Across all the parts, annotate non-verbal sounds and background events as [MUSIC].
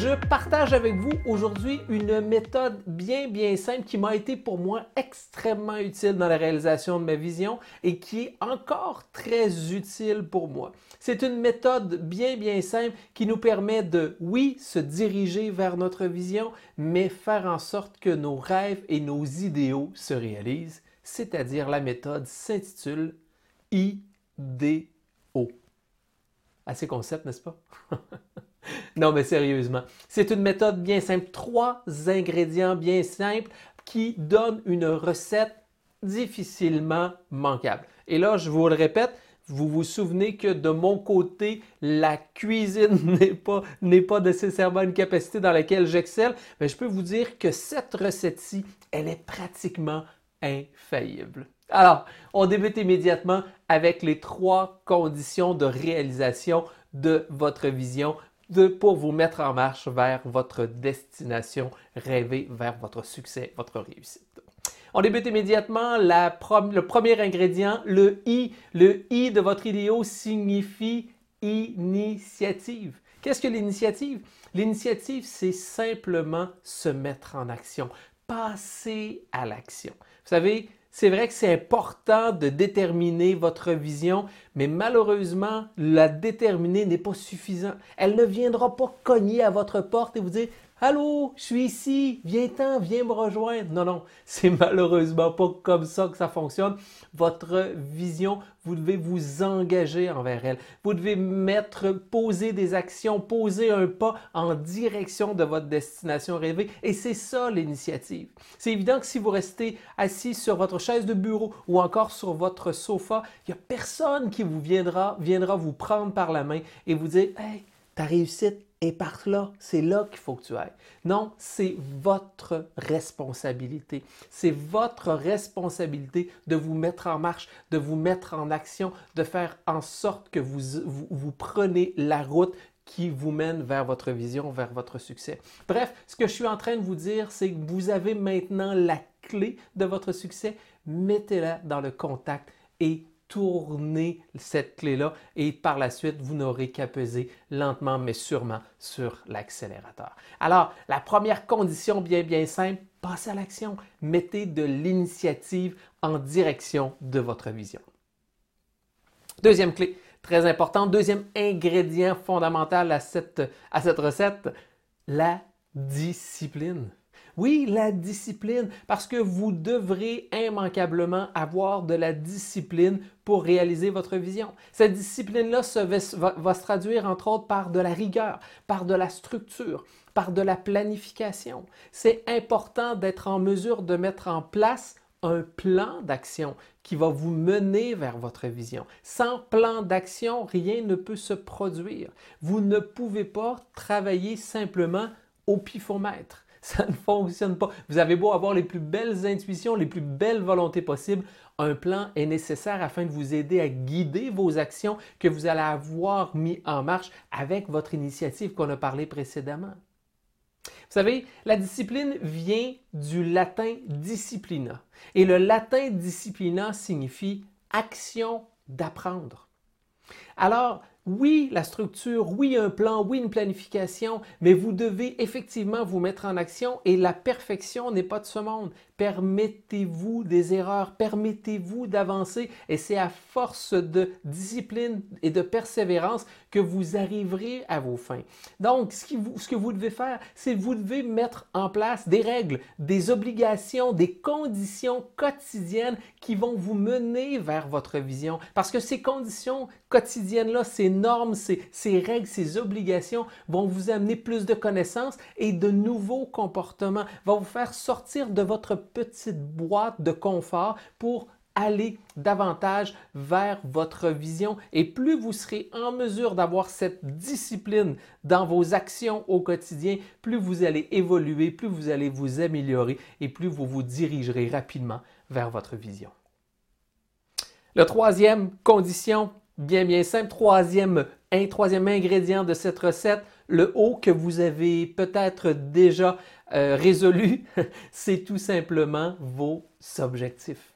Je partage avec vous aujourd'hui une méthode bien bien simple qui m'a été pour moi extrêmement utile dans la réalisation de ma vision et qui est encore très utile pour moi. C'est une méthode bien bien simple qui nous permet de, oui, se diriger vers notre vision, mais faire en sorte que nos rêves et nos idéaux se réalisent, c'est-à-dire la méthode s'intitule IDO. Assez concept, n'est-ce pas? [LAUGHS] non, mais sérieusement, c'est une méthode bien simple. Trois ingrédients bien simples qui donnent une recette difficilement manquable. Et là, je vous le répète, vous vous souvenez que de mon côté, la cuisine [LAUGHS] n'est pas, n'est pas nécessairement une capacité dans laquelle j'excelle, mais je peux vous dire que cette recette-ci, elle est pratiquement infaillible. Alors, on débute immédiatement avec les trois conditions de réalisation de votre vision de, pour vous mettre en marche vers votre destination rêvée, vers votre succès, votre réussite. On débute immédiatement le premier ingrédient, le I. Le I de votre idéo signifie initiative. Qu'est-ce que l'initiative? L'initiative, c'est simplement se mettre en action, passer à l'action. Vous savez, c'est vrai que c'est important de déterminer votre vision, mais malheureusement, la déterminer n'est pas suffisant. Elle ne viendra pas cogner à votre porte et vous dire Allô, je suis ici, viens-t'en, viens me rejoindre. Non, non, [LAUGHS] c'est malheureusement pas comme ça que ça fonctionne. Votre vision, vous devez vous engager envers elle. Vous devez mettre, poser des actions, poser un pas en direction de votre destination rêvée. Et c'est ça l'initiative. C'est évident que si vous restez assis sur votre chaise de bureau ou encore sur votre sofa, il n'y a personne qui vous viendra, viendra vous prendre par la main et vous dire Hey, ta réussite et par là, c'est là qu'il faut que tu ailles. Non, c'est votre responsabilité. C'est votre responsabilité de vous mettre en marche, de vous mettre en action, de faire en sorte que vous, vous, prenez la route qui vous mène vers votre vision, vers votre succès. Bref, ce que je suis en train de vous dire, c'est que vous avez maintenant la clé de votre succès. Mettez-la dans le contact et tourner cette clé-là et par la suite, vous n'aurez qu'à peser lentement mais sûrement sur l'accélérateur. Alors, la première condition bien bien simple, passez à l'action. Mettez de l'initiative en direction de votre vision. Deuxième clé, très importante, deuxième ingrédient fondamental à cette recette, la discipline. Oui, la discipline, parce que vous devrez immanquablement avoir de la discipline pour réaliser votre vision. Cette discipline-là va, se traduire entre autres par de la rigueur, par de la structure, par de la planification. C'est important d'être en mesure de mettre en place un plan d'action qui va vous mener vers votre vision. Sans plan d'action, rien ne peut se produire. Vous ne pouvez pas travailler simplement au pifomètre ça ne fonctionne pas. Vous avez beau avoir les plus belles intuitions, les plus belles volontés possibles, un plan est nécessaire afin de vous aider à guider vos actions que vous allez avoir mis en marche avec votre initiative qu'on a parlé précédemment. Vous savez, la discipline vient du latin disciplina. Et le latin disciplina signifie action d'apprendre. Alors, oui, la structure, oui, un plan, oui, une planification, mais vous devez effectivement vous mettre en action et la perfection n'est pas de ce monde. Permettez-vous des erreurs, permettez-vous d'avancer et c'est à force de discipline et de persévérance que vous arriverez à vos fins. Donc, ce, que vous devez faire, c'est vous devez mettre en place des règles, des obligations, des conditions quotidiennes qui vont vous mener vers votre vision. Parce que ces conditions quotidiennes-là, ces normes, ces, ces règles, ces obligations vont vous amener plus de connaissances et de nouveaux comportements, vont vous faire sortir de votre petite boîte de confort pour aller davantage vers votre vision. Et plus vous serez en mesure d'avoir cette discipline dans vos actions au quotidien, plus vous allez évoluer, plus vous allez vous améliorer et plus vous vous dirigerez rapidement vers votre vision. La troisième condition, bien bien simple, troisième, un troisième ingrédient de cette recette, le haut que vous avez peut-être déjà euh, résolu, [LAUGHS] c'est tout simplement vos objectifs.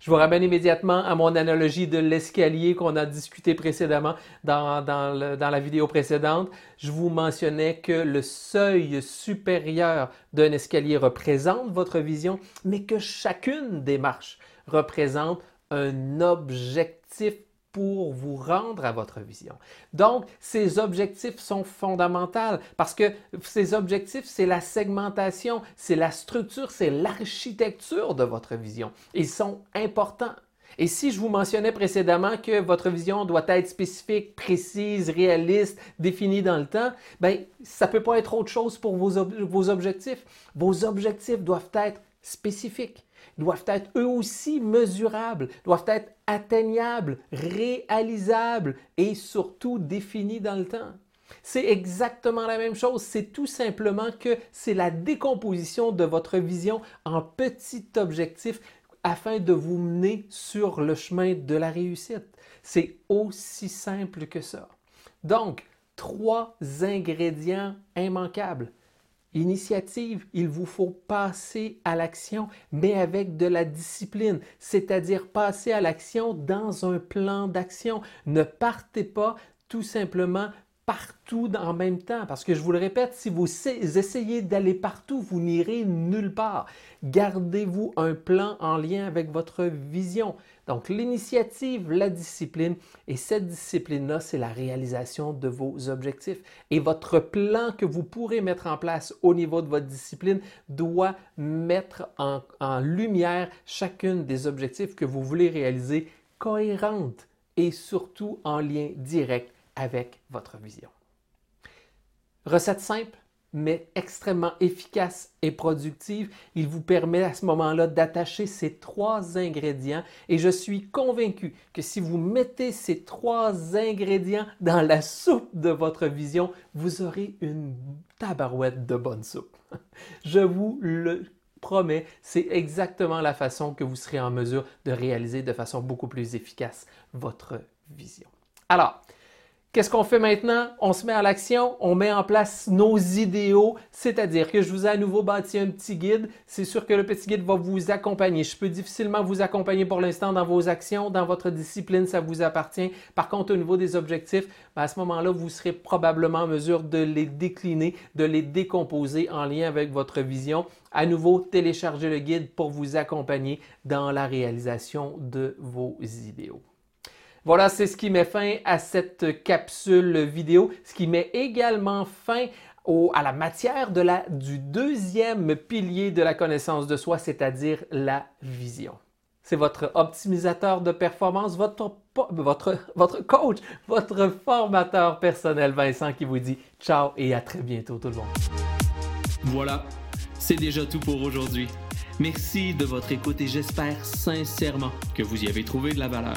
Je vous ramène immédiatement à mon analogie de l'escalier qu'on a discuté précédemment dans, dans, la vidéo précédente. Je vous mentionnais que le seuil supérieur d'un escalier représente votre vision, mais que chacune des marches représente un objectif pour vous rendre à votre vision. Donc, ces objectifs sont fondamentaux parce que ces objectifs, c'est la segmentation, c'est la structure, c'est l'architecture de votre vision. Ils sont importants. Et si je vous mentionnais précédemment que votre vision doit être spécifique, précise, réaliste, définie dans le temps, ben ça peut pas être autre chose pour vos, vos objectifs. Vos objectifs doivent être spécifiques doivent être eux aussi mesurables, doivent être atteignables, réalisables et surtout définis dans le temps. C'est exactement la même chose, c'est tout simplement que c'est la décomposition de votre vision en petits objectifs afin de vous mener sur le chemin de la réussite. C'est aussi simple que ça. Donc, trois ingrédients immanquables. Initiative, il vous faut passer à l'action, mais avec de la discipline, c'est-à-dire passer à l'action dans un plan d'action. Ne partez pas tout simplement partout en même temps. Parce que je vous le répète, si vous essayez d'aller partout, vous n'irez nulle part. Gardez-vous un plan en lien avec votre vision. Donc l'initiative, la discipline, et cette discipline-là, c'est la réalisation de vos objectifs. Et votre plan que vous pourrez mettre en place au niveau de votre discipline doit mettre en, lumière chacune des objectifs que vous voulez réaliser cohérente et surtout en lien direct avec votre vision. Recette simple, mais extrêmement efficace et productive. Il vous permet à ce moment-là d'attacher ces trois ingrédients et je suis convaincu que si vous mettez ces trois ingrédients dans la soupe de votre vision, vous aurez une tabarouette de bonne soupe. [LAUGHS] Je vous le promets, c'est exactement la façon que vous serez en mesure de réaliser de façon beaucoup plus efficace votre vision. Alors, Qu'est-ce qu'on fait maintenant? On se met à l'action, on met en place nos idéaux, c'est-à-dire que je vous ai à nouveau bâti un petit guide. C'est sûr que le petit guide va vous accompagner. Je peux difficilement vous accompagner pour l'instant dans vos actions, dans votre discipline, ça vous appartient. Par contre, au niveau des objectifs, ben, à ce moment-là, vous serez probablement en mesure de les décliner, de les décomposer en lien avec votre vision. À nouveau, téléchargez le guide pour vous accompagner dans la réalisation de vos idéaux. Voilà, c'est ce qui met fin à cette capsule vidéo, ce qui met également fin à la matière de la, du deuxième pilier de la connaissance de soi, c'est-à-dire la vision. C'est votre optimisateur de performance, votre, votre, votre coach, votre formateur personnel Vincent qui vous dit ciao et à très bientôt tout le monde. Voilà, c'est déjà tout pour aujourd'hui. Merci de votre écoute et j'espère sincèrement que vous y avez trouvé de la valeur.